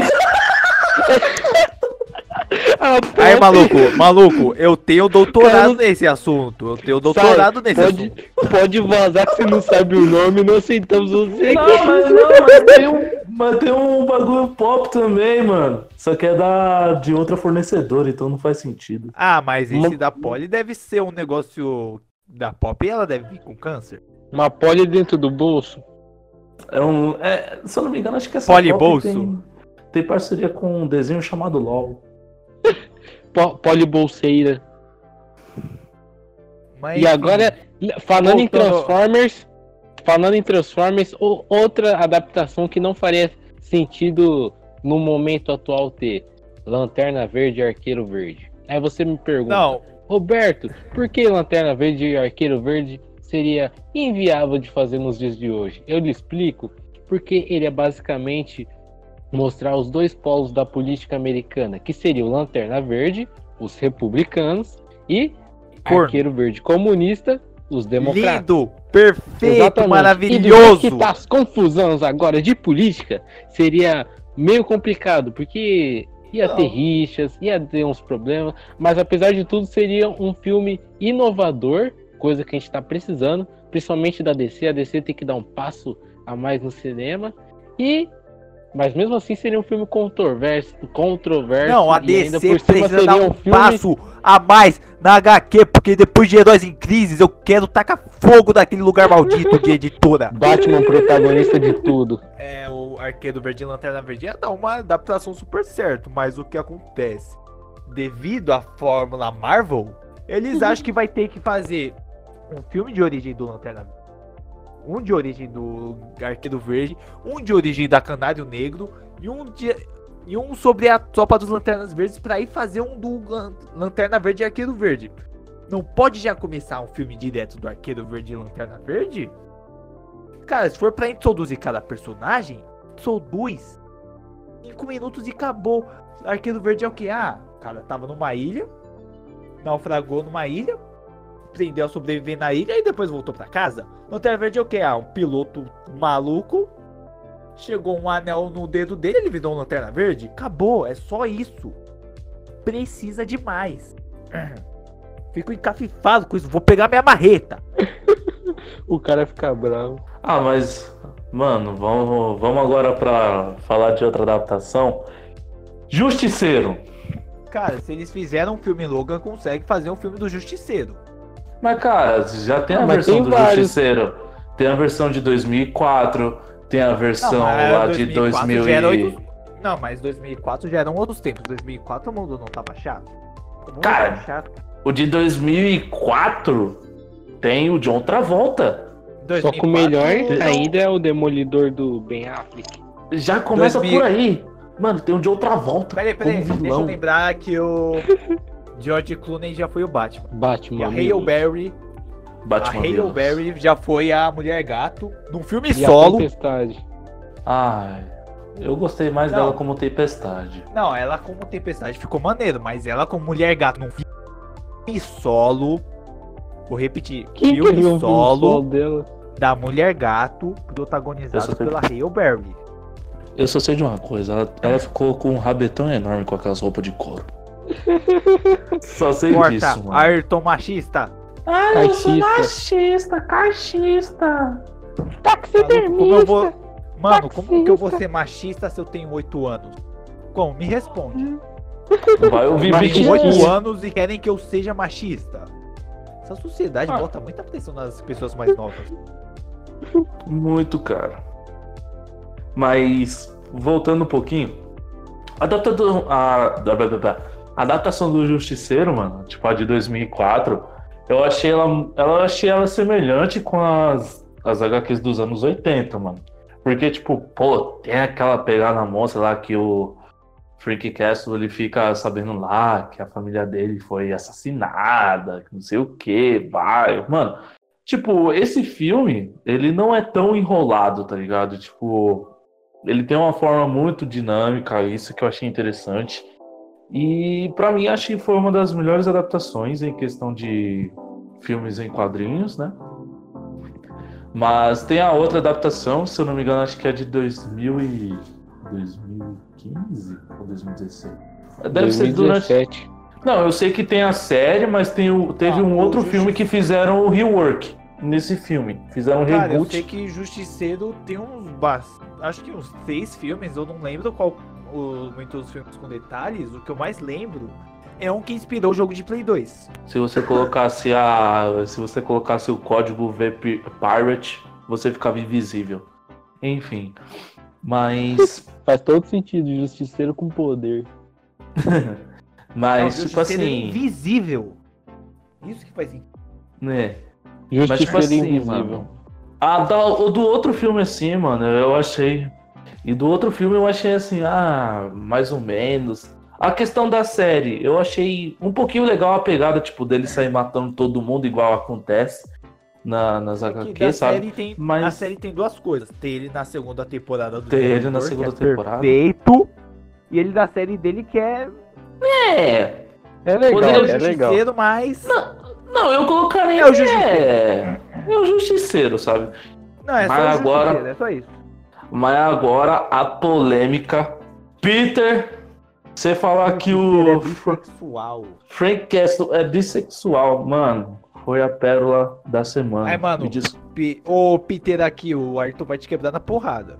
Speaker 2: Aí, maluco, maluco, eu tenho doutorado
Speaker 3: Cara,
Speaker 2: nesse assunto. Eu tenho doutorado
Speaker 3: Sai,
Speaker 2: nesse
Speaker 3: pode,
Speaker 2: assunto.
Speaker 3: pode vazar que você não sabe o nome, não aceitamos você.
Speaker 1: Não, mas não, mas tem, um, mas tem um bagulho pop também, mano. Só que é da, de outra fornecedora, então não faz sentido.
Speaker 2: Ah, mas esse
Speaker 3: Uma-
Speaker 2: da Polly deve ser um negócio da Pop ela deve vir com câncer.
Speaker 3: Uma pole dentro do bolso.
Speaker 1: É um. É, se eu não me engano, acho que essa
Speaker 2: Polibolso?
Speaker 1: pop tem, tem parceria com um desenho chamado LOL.
Speaker 3: Po- Pole bolseira.
Speaker 2: Mas,
Speaker 3: E agora, falando em
Speaker 2: Voltando-
Speaker 3: Transformers, falando em Transformers, outra adaptação que não faria sentido no momento atual ter Lanterna Verde e Arqueiro Verde. Aí você me pergunta,
Speaker 2: Não,
Speaker 3: Roberto, por que Lanterna Verde e Arqueiro Verde seria inviável de fazer nos dias de hoje? Eu lhe explico, porque ele é basicamente mostrar os dois polos da política americana, que seria o Lanterna Verde, os republicanos, e
Speaker 2: Corno.
Speaker 3: Arqueiro Verde comunista, os democratas.
Speaker 2: lindo, perfeito,
Speaker 3: Exatamente. E
Speaker 2: maravilhoso.
Speaker 3: jeito que tá as confusões agora de política, seria meio complicado, porque ia
Speaker 1: Não.
Speaker 3: ter rixas, ia ter uns problemas, mas apesar de tudo seria um filme inovador, coisa que a gente tá precisando, principalmente da DC. A DC tem que dar um passo a mais no cinema e mas mesmo assim seria um filme controverso, controverso.
Speaker 2: Não, a
Speaker 3: ainda
Speaker 2: DC precisa dar
Speaker 3: seria
Speaker 2: um
Speaker 3: um filme
Speaker 2: passo a mais na HQ, porque depois de Heróis em Crises eu quero tacar fogo daquele lugar maldito de editora.
Speaker 3: Batman protagonista de tudo.
Speaker 2: É, o Arqueiro Verde e Lanterna Verde ia dar uma adaptação super certo, mas o que acontece? devido à fórmula Marvel, eles acham que vai ter que fazer um filme de origem do Lanterna Verde, um de origem do Arqueiro Verde, um de origem da Canário Negro e um de e um sobre a tropa dos Lanternas Verdes para ir fazer um do Lan- Lanterna Verde e Arqueiro Verde. Não pode já começar um filme direto do Arqueiro Verde e Lanterna Verde? Cara, se for pra introduzir cada personagem, introduz. Cinco minutos e acabou. Arqueiro Verde é o que? Ah, o cara tava numa ilha, naufragou numa ilha, aprendeu a sobreviver na ilha e depois voltou pra casa. Lanterna Verde é o que? Ah, um piloto maluco. Chegou um anel no dedo dele, ele virou um Lanterna Verde. Acabou, é só isso. Precisa demais. Fico encafifado com isso. Vou pegar minha marreta.
Speaker 3: O cara fica bravo.
Speaker 1: Ah, mas, mano, vamos, vamos agora pra falar de outra adaptação. Justiceiro.
Speaker 2: Cara, se eles fizeram um filme Logan, consegue fazer um filme do Justiceiro.
Speaker 1: Mas, cara, já tem
Speaker 3: Ah,
Speaker 1: a
Speaker 3: mas
Speaker 1: versão
Speaker 3: tem
Speaker 1: do
Speaker 3: vários.
Speaker 1: Justiceiro. Tem a versão de 2004, tem a versão
Speaker 2: mas
Speaker 1: lá de
Speaker 2: 2004
Speaker 1: 2000
Speaker 2: já era
Speaker 1: e...
Speaker 2: outros- Não, mas 2004 já eram outros tempos. 2004 o mundo não tava chato. O mundo
Speaker 1: Cara,
Speaker 2: tava chato.
Speaker 1: O de 2004 tem o John Travolta.
Speaker 3: Só que o
Speaker 2: 2004,
Speaker 3: melhor ainda é o Demolidor do Ben Affleck.
Speaker 1: Já começa
Speaker 2: 2000.
Speaker 1: por aí. Mano, tem o John Travolta
Speaker 2: Peraí, peraí,
Speaker 1: como
Speaker 2: deixa eu lembrar que o George Clooney já foi o Batman.
Speaker 3: Batman.
Speaker 2: E a. Hale Berry, a
Speaker 1: Batman
Speaker 2: Hale
Speaker 1: Villains.
Speaker 2: Berry já foi a Mulher Gato num filme
Speaker 3: E a
Speaker 2: solo.
Speaker 3: Tempestade.
Speaker 1: Ai, eu gostei mais
Speaker 2: Não.
Speaker 1: dela como Tempestade.
Speaker 2: Não, ela como Tempestade ficou maneiro, mas ela como Mulher Gato num filme solo. Vou repetir,
Speaker 3: Quem que
Speaker 2: filme
Speaker 3: viu o
Speaker 2: solo
Speaker 3: solo dela?
Speaker 2: Da Mulher Gato,
Speaker 1: Eu
Speaker 2: protagonizado
Speaker 1: só sei-
Speaker 2: pela Hale Berry.
Speaker 1: Eu só sei de uma coisa, ela, ela ficou com um rabetão enorme com aquelas roupas de couro. só sei
Speaker 2: Corta,
Speaker 1: disso, mano.
Speaker 2: Ayrton machista.
Speaker 1: Ai,
Speaker 3: eu sou
Speaker 1: machista, cachista.
Speaker 2: Maluco, como eu vou... Mano, como que eu vou ser machista se eu tenho 8 anos? Como? Me responde.
Speaker 1: Vai ouvir
Speaker 3: Mas
Speaker 2: Tem
Speaker 3: que
Speaker 2: 8
Speaker 3: isso?
Speaker 2: anos e querem que eu seja machista. Essa sociedade
Speaker 1: Ah.
Speaker 2: bota muita pressão nas pessoas mais novas.
Speaker 1: Muito caro. Mas, voltando um pouquinho, a, adaptado- a, a adaptação do Justiceiro, mano, tipo a de 2004, eu achei ela, ela, achei ela semelhante com as, as HQs dos anos 80, mano. Porque, tipo, pô, tem aquela pegada moça lá que o Frank Castle ele fica sabendo lá que a família dele foi assassinada, que não sei o que, vai. Mano, Tipo, esse filme, ele não é tão enrolado, tá ligado? Tipo, ele tem uma forma muito dinâmica, isso que eu achei interessante. E pra mim acho que foi uma das melhores adaptações em questão de filmes em quadrinhos, né? Mas tem a outra adaptação, se eu não me engano, acho que é de 2000 e 2015 ou 2016. Deve ser durante
Speaker 3: 2017.
Speaker 1: Não, eu sei que tem a série, mas tem o, teve
Speaker 2: Ah,
Speaker 1: um outro
Speaker 2: Justi-
Speaker 1: filme que fizeram o rework nesse filme. Fizeram um
Speaker 2: Cara, eu
Speaker 1: reboot.
Speaker 2: sei que Justiceiro tem uns. bas- Acho que uns seis filmes, eu não lembro qual. O, muitos filmes com detalhes. O que eu mais lembro é um que inspirou o jogo de Play 2.
Speaker 1: Se você colocasse a, se você colocasse o código VP Pirate, você ficava invisível. Enfim, mas,
Speaker 3: Faz todo sentido, justiceiro com poder.
Speaker 1: mas tipo
Speaker 2: é
Speaker 1: assim,
Speaker 2: invisível. Isso que faz sentido.
Speaker 1: né? Mas
Speaker 3: Justiceiro
Speaker 1: tipo assim,
Speaker 3: invisível.
Speaker 1: mano. A da- o do outro filme assim, mano, eu achei. E do outro filme eu achei assim, ah, mais ou menos. A questão da série, eu achei um pouquinho legal a pegada, tipo, dele sair matando todo mundo igual acontece na, nas
Speaker 2: Que
Speaker 1: HQ, sabe?
Speaker 2: série tem,
Speaker 1: Mas-
Speaker 2: A série tem duas coisas. Tem ele na segunda temporada do
Speaker 1: Tem ele na
Speaker 2: que
Speaker 1: segunda
Speaker 2: é
Speaker 1: temporada.
Speaker 2: Perfeito. E ele da série dele que é.
Speaker 1: É.
Speaker 3: É legal,
Speaker 1: Poderia
Speaker 3: é legal.
Speaker 2: Mas.
Speaker 1: Não, eu colocaria.
Speaker 2: É o Justiceiro.
Speaker 1: É, é o justiceiro, sabe?
Speaker 2: Não, é
Speaker 1: Mas
Speaker 2: o
Speaker 1: agora-
Speaker 2: é só isso.
Speaker 1: Mas agora a polêmica. Peter, você falar que
Speaker 2: Justiceiro é
Speaker 1: o
Speaker 2: bissexual.
Speaker 1: Frank Castle é bissexual, mano. Foi a pérola da semana.
Speaker 2: Ai, mano.
Speaker 1: Me diz-
Speaker 2: Ô, Peter aqui, o Arthur vai te quebrar na porrada.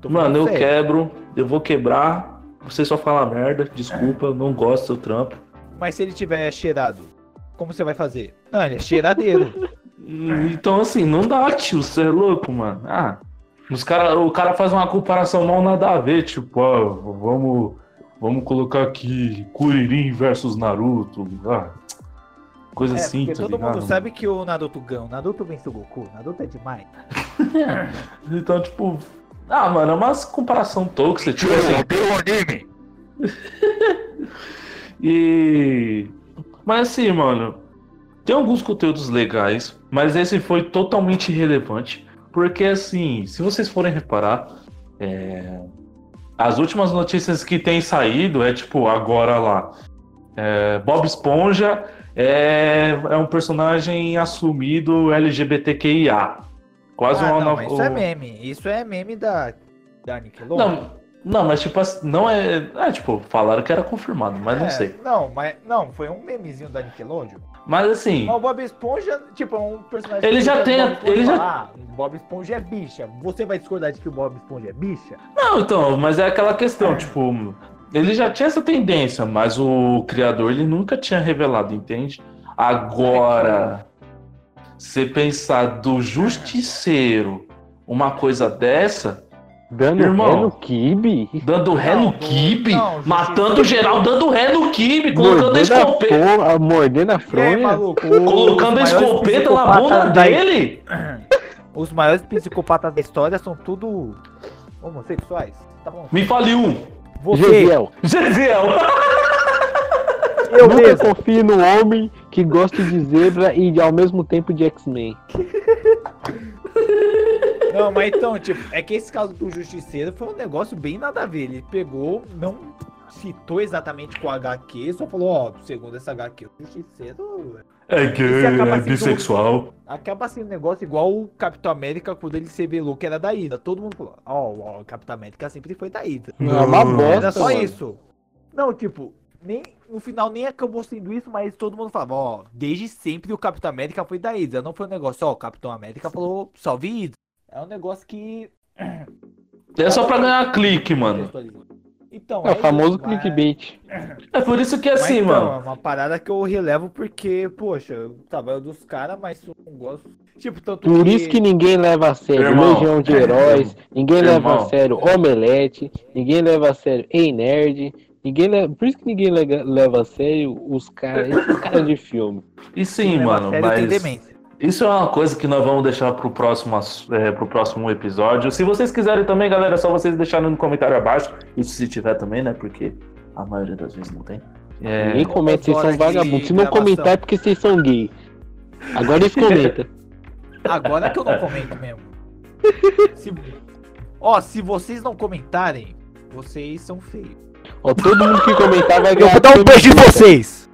Speaker 2: Tô
Speaker 1: Mano, eu
Speaker 2: sério.
Speaker 1: quebro, eu vou quebrar. Você só fala merda, desculpa, não gosto do seu trampo.
Speaker 2: Mas se ele tiver cheirado, como você vai fazer? Não, ele é cheiradeiro.
Speaker 1: Então, assim, não dá, tio, você é louco, mano. Ah, os cara, o cara faz uma comparação mal nada a ver, tipo, ó, vamos vamos colocar aqui Kuririn versus Naruto. Ah, coisa
Speaker 2: É,
Speaker 1: assim, tá
Speaker 2: todo
Speaker 1: ligado?
Speaker 2: mundo sabe que o Naruto ganha. O Naruto vence o Goku. Naruto é demais.
Speaker 1: Então, tipo. Ah, mano, é uma comparação tóxica. Tipo assim,
Speaker 2: anime.
Speaker 1: E. Mas assim, mano, tem alguns conteúdos legais, mas esse foi totalmente irrelevante. Porque assim, se vocês forem reparar, é, as últimas notícias que tem saído é tipo, agora lá. é, Bob Esponja é, é um personagem assumido LGBTQIA. Quase
Speaker 2: Ah,
Speaker 1: uma
Speaker 2: não, isso é meme. Isso é meme da, da Nickelodeon.
Speaker 1: Não, não, mas tipo, não é. É, tipo, falaram que era confirmado, mas não
Speaker 2: É,
Speaker 1: sei.
Speaker 2: Não, mas não, foi um memezinho da Nickelodeon.
Speaker 1: Mas assim.
Speaker 2: Mas o Bob Esponja, tipo, é um personagem.
Speaker 1: Ele já tem a- ele já-
Speaker 2: Ah, o Bob Esponja é bicha. Você vai discordar de que o Bob Esponja é bicha?
Speaker 1: Não, então, mas é aquela questão, tipo, ele já tinha essa tendência, mas o criador ele nunca tinha revelado, entende? Agora, você pensar do justiceiro uma coisa dessa,
Speaker 3: Dando
Speaker 1: Irmão.
Speaker 3: ré no kibe?
Speaker 1: dando ré
Speaker 2: Não,
Speaker 1: no kibe,
Speaker 2: não,
Speaker 1: matando geral, dando ré no kibe, colocando a escopeta,
Speaker 3: mordendo a fronha?
Speaker 2: maluco?
Speaker 1: colocando a escopeta na bunda
Speaker 2: da-
Speaker 1: dele.
Speaker 2: Os maiores psicopatas da história são tudo homossexuais. Tá bom.
Speaker 1: Me fale um.
Speaker 2: Você,
Speaker 3: Gesiel,
Speaker 1: Gesiel.
Speaker 2: eu
Speaker 3: nunca
Speaker 2: mesmo.
Speaker 3: confie no homem que gosta de zebra e ao mesmo tempo de X-Men.
Speaker 2: Não, mas então, tipo, é que esse caso do Justiceiro foi um negócio bem nada a ver. Ele pegou, não citou exatamente com HQ, só falou, ó, segundo essa HQ, o Justiceiro
Speaker 1: É
Speaker 2: acaba
Speaker 1: é
Speaker 2: sendo-
Speaker 1: bissexual.
Speaker 2: acaba sendo um negócio igual o Capitão América quando ele se revelou que era da Ida. Todo mundo falou, ó, ó, o Capitão América sempre foi da Ida.
Speaker 3: Não, é uma bosta.
Speaker 2: Era só
Speaker 3: mano.
Speaker 2: isso. Não, tipo, nem, no final nem acabou sendo isso, mas todo mundo falava, ó, desde sempre o Capitão América foi da Hydra. Não foi um negócio, ó, o Capitão América falou, salve Hydra. É um negócio que...
Speaker 1: É só pra ganhar clique, mano.
Speaker 2: Então,
Speaker 3: É o
Speaker 2: isso,
Speaker 3: famoso
Speaker 2: mas-
Speaker 3: clickbait.
Speaker 1: É por isso que
Speaker 2: mas
Speaker 1: assim,
Speaker 2: então,
Speaker 1: mano.
Speaker 2: É uma parada que eu relevo porque, poxa, eu trabalho dos caras, mas eu não gosto. Tipo, tanto
Speaker 3: Por isso que ninguém leva a sério
Speaker 1: Irmão,
Speaker 3: Legião de Heróis, ninguém leva
Speaker 1: Irmão.
Speaker 3: a sério Omelete, ninguém leva a sério Ei Nerd, ninguém leva... por isso que ninguém lega- leva a sério os caras, esses caras de filme.
Speaker 1: E sim,
Speaker 2: quem leva a
Speaker 1: mano, mas isso é uma coisa que nós vamos deixar pro próximo, é, pro próximo episódio. Se vocês quiserem também, galera, é só vocês deixarem no comentário abaixo. Isso se tiver também, né? Porque a maioria das vezes não tem. É,
Speaker 3: Ninguém comenta, vocês são vagabundos. Se não
Speaker 2: gravação.
Speaker 3: comentar é porque vocês são gay. Agora eles comentam.
Speaker 2: Agora que eu não comento mesmo. Se... Ó, se vocês não comentarem, vocês são feios.
Speaker 3: Ó, todo mundo que comentar vai
Speaker 2: Eu
Speaker 3: ganhar.
Speaker 2: vou dar um beijo em
Speaker 3: camiseta.
Speaker 2: vocês!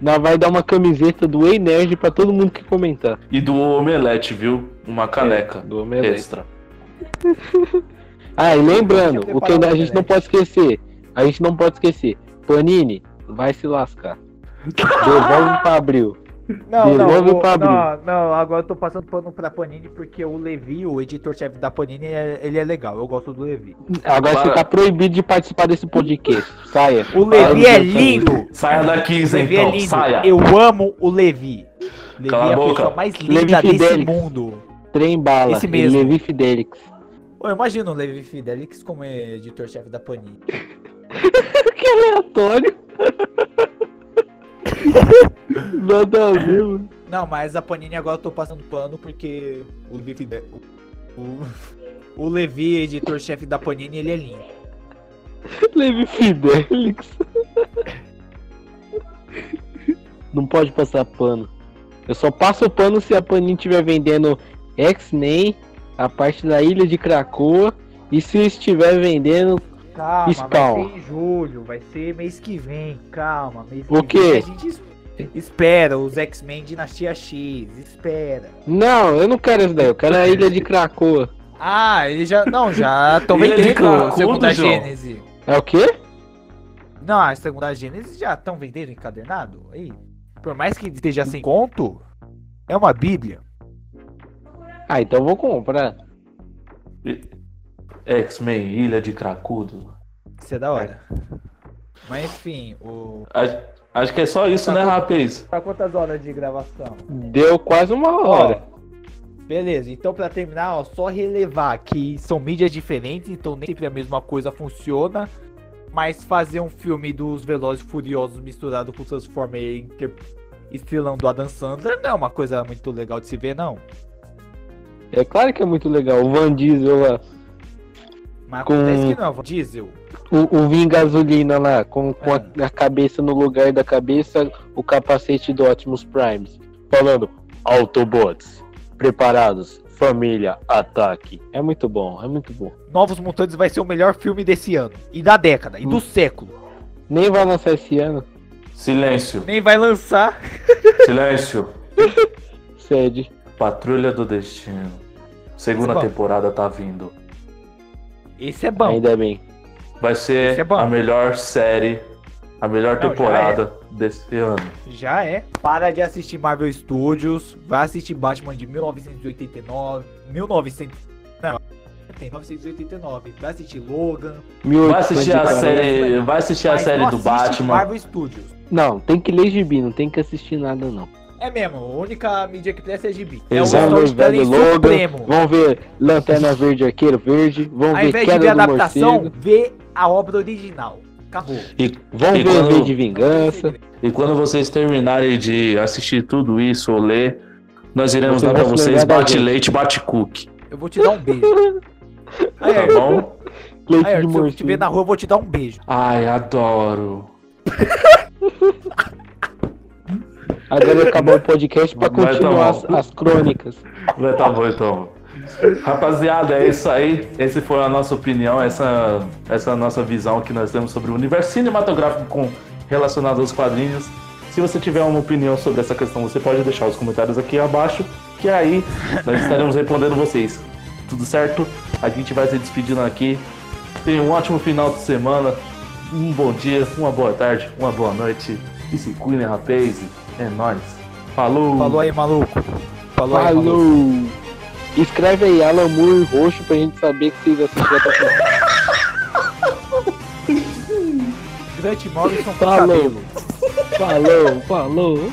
Speaker 3: Nós vai dar uma camiseta do Ei Nerd pra todo mundo que comentar.
Speaker 1: E do omelete, viu? Uma caneca
Speaker 3: Do Omelete.
Speaker 1: extra.
Speaker 3: Ah, e lembrando,
Speaker 2: eu
Speaker 3: o que a gente não pode esquecer. A gente não pode esquecer. Panini, vai se lascar. Devolve pra Abril.
Speaker 2: Não, não, o- não, não, agora eu tô passando pano pra Panini porque o Levi, o editor-chefe da Panini, é- ele é legal, eu gosto do Levi.
Speaker 3: Agora
Speaker 1: Para.
Speaker 3: você tá proibido de participar desse podcast. Saia.
Speaker 2: O Levi é lindo!
Speaker 1: Saia daqui,
Speaker 2: O
Speaker 1: Zé,
Speaker 2: Levi é
Speaker 1: então.
Speaker 2: lindo!
Speaker 1: Saia.
Speaker 2: Eu amo o Levi. Levi
Speaker 1: Cala a
Speaker 2: é a
Speaker 1: boca.
Speaker 2: pessoa mais
Speaker 3: Levi
Speaker 2: linda desse
Speaker 3: Fidelix.
Speaker 2: mundo.
Speaker 3: Trem bala.
Speaker 2: Esse mesmo.
Speaker 3: Levi Fidelix.
Speaker 2: Ô, imagina o Levi Fidelix como editor-chefe da Panini.
Speaker 3: que aleatório. Nada a ver, mano.
Speaker 2: Não, mas a Panini agora eu tô passando pano porque o Levi Fide- o, o Levi, editor-chefe da Panini, ele é lindo.
Speaker 3: Levi Fidelix. Não pode passar pano. Eu só passo pano se a Panini estiver vendendo X-Men, a parte da Ilha de Krakoa, e se estiver vendendo.
Speaker 2: Calma,
Speaker 3: Spawn.
Speaker 2: vai ser em julho, vai ser mês que vem, calma. Mês
Speaker 3: O
Speaker 2: que
Speaker 3: quê?
Speaker 2: vem a gente es- espera os X-Men Dinastia X, espera.
Speaker 3: Não, eu não quero isso daí, eu quero a Ilha de Krakoa.
Speaker 2: Ah, ele já. Não, já
Speaker 1: de
Speaker 2: vendendo a segunda. Gênese.
Speaker 3: É o quê?
Speaker 2: Não, a segunda Gênesis já estão vendendo encadernado? Aí. Por mais que esteja sem conto, é uma bíblia.
Speaker 3: Ah, então eu vou comprar.
Speaker 1: X-Men, Ilha de Cracudo.
Speaker 2: Isso é da hora. Mas enfim, o.
Speaker 1: Acho, acho que é só isso, né, rapaz?
Speaker 2: Tá quantas horas de gravação?
Speaker 3: Deu quase uma hora.
Speaker 2: Ó, beleza, então pra terminar, ó, só relevar que são mídias diferentes, então nem sempre a mesma coisa funciona. Mas fazer um filme dos Velozes Furiosos misturado com Transformers inter- estrelando Adam Sandler não é uma coisa muito legal de se ver, não.
Speaker 3: É claro que é muito legal. O Van Diesel lá,
Speaker 2: Mas
Speaker 3: Com-
Speaker 2: acontece que não, Diesel.
Speaker 3: o, o Vin Gasolina lá, com, com a,
Speaker 2: É.
Speaker 3: a cabeça no lugar da cabeça, o capacete do Optimus Primes. Falando, Autobots, preparados, família, ataque. É muito bom, é muito bom.
Speaker 2: Novos Mutantes vai ser o melhor filme desse ano. E da década, e do
Speaker 3: Hum.
Speaker 2: século.
Speaker 3: Nem vai lançar esse ano,
Speaker 1: Silêncio,
Speaker 2: Nem vai lançar.
Speaker 1: silêncio.
Speaker 3: sede.
Speaker 1: Patrulha do Destino. Segunda temporada tá vindo.
Speaker 2: Esse é bom.
Speaker 3: Ainda bem.
Speaker 1: Vai ser
Speaker 2: é bom.
Speaker 1: a melhor série, a melhor
Speaker 2: Não,
Speaker 1: temporada desse ano.
Speaker 2: Já é. Para de assistir Marvel Studios. Vai assistir Batman de 1989. 1900. Não. Tem 1989. Vai assistir Logan.
Speaker 1: Vai assistir a
Speaker 3: 1840.
Speaker 1: série, vai assistir a série do Batman.
Speaker 2: Marvel Studios.
Speaker 3: Não, tem que ler gibi, não tem que assistir nada não.
Speaker 2: É mesmo, a única mídia que presta é GB.
Speaker 1: Exato.
Speaker 2: É o
Speaker 3: Vão ver o velho
Speaker 2: supremo.
Speaker 3: vão ver Lanterna Verde Arqueiro Verde, vão
Speaker 2: Ao
Speaker 3: ver
Speaker 2: invés de ver
Speaker 3: do
Speaker 2: adaptação,
Speaker 3: Morcego,
Speaker 2: vê a obra original. Acabou.
Speaker 1: E,
Speaker 3: vão
Speaker 1: E
Speaker 3: ver
Speaker 1: quando-
Speaker 3: V de Vingança.
Speaker 1: e quando vocês terminarem de assistir tudo isso ou ler, nós iremos
Speaker 3: Você
Speaker 1: dar pra vocês
Speaker 3: lembrar da
Speaker 1: bate
Speaker 3: gente.
Speaker 1: leite, bate cookie.
Speaker 2: Eu vou te dar um beijo. Aí,
Speaker 1: Tá bom?
Speaker 3: Leite
Speaker 2: aí,
Speaker 3: de
Speaker 2: se eu te ver na rua, eu vou te dar um beijo.
Speaker 1: Ai, adoro.
Speaker 3: Agora acabar o podcast pra
Speaker 1: Vai, tá
Speaker 3: continuar as, as crônicas.
Speaker 1: Vai, Tá bom então. Rapaziada, é isso aí. Essa foi a nossa opinião, essa, essa é nossa visão que nós temos sobre o universo cinematográfico com, relacionado aos quadrinhos. Se você tiver uma opinião sobre essa questão, você pode deixar os comentários aqui abaixo, que aí nós estaremos respondendo vocês. Tudo certo? A gente vai se despedindo aqui. Tenha um ótimo final de semana, um bom dia, uma boa tarde, uma boa noite. E se cuidem, rapaz. É nóis. Falou!
Speaker 2: Falou aí, maluco. Falou, aí, maluco.
Speaker 3: Falou! Escreve aí Alan Moore roxo pra gente saber que vocês assistiram até final.
Speaker 2: Grant Morrison com
Speaker 3: Falou!
Speaker 2: cabelo.
Speaker 3: Falou, falou!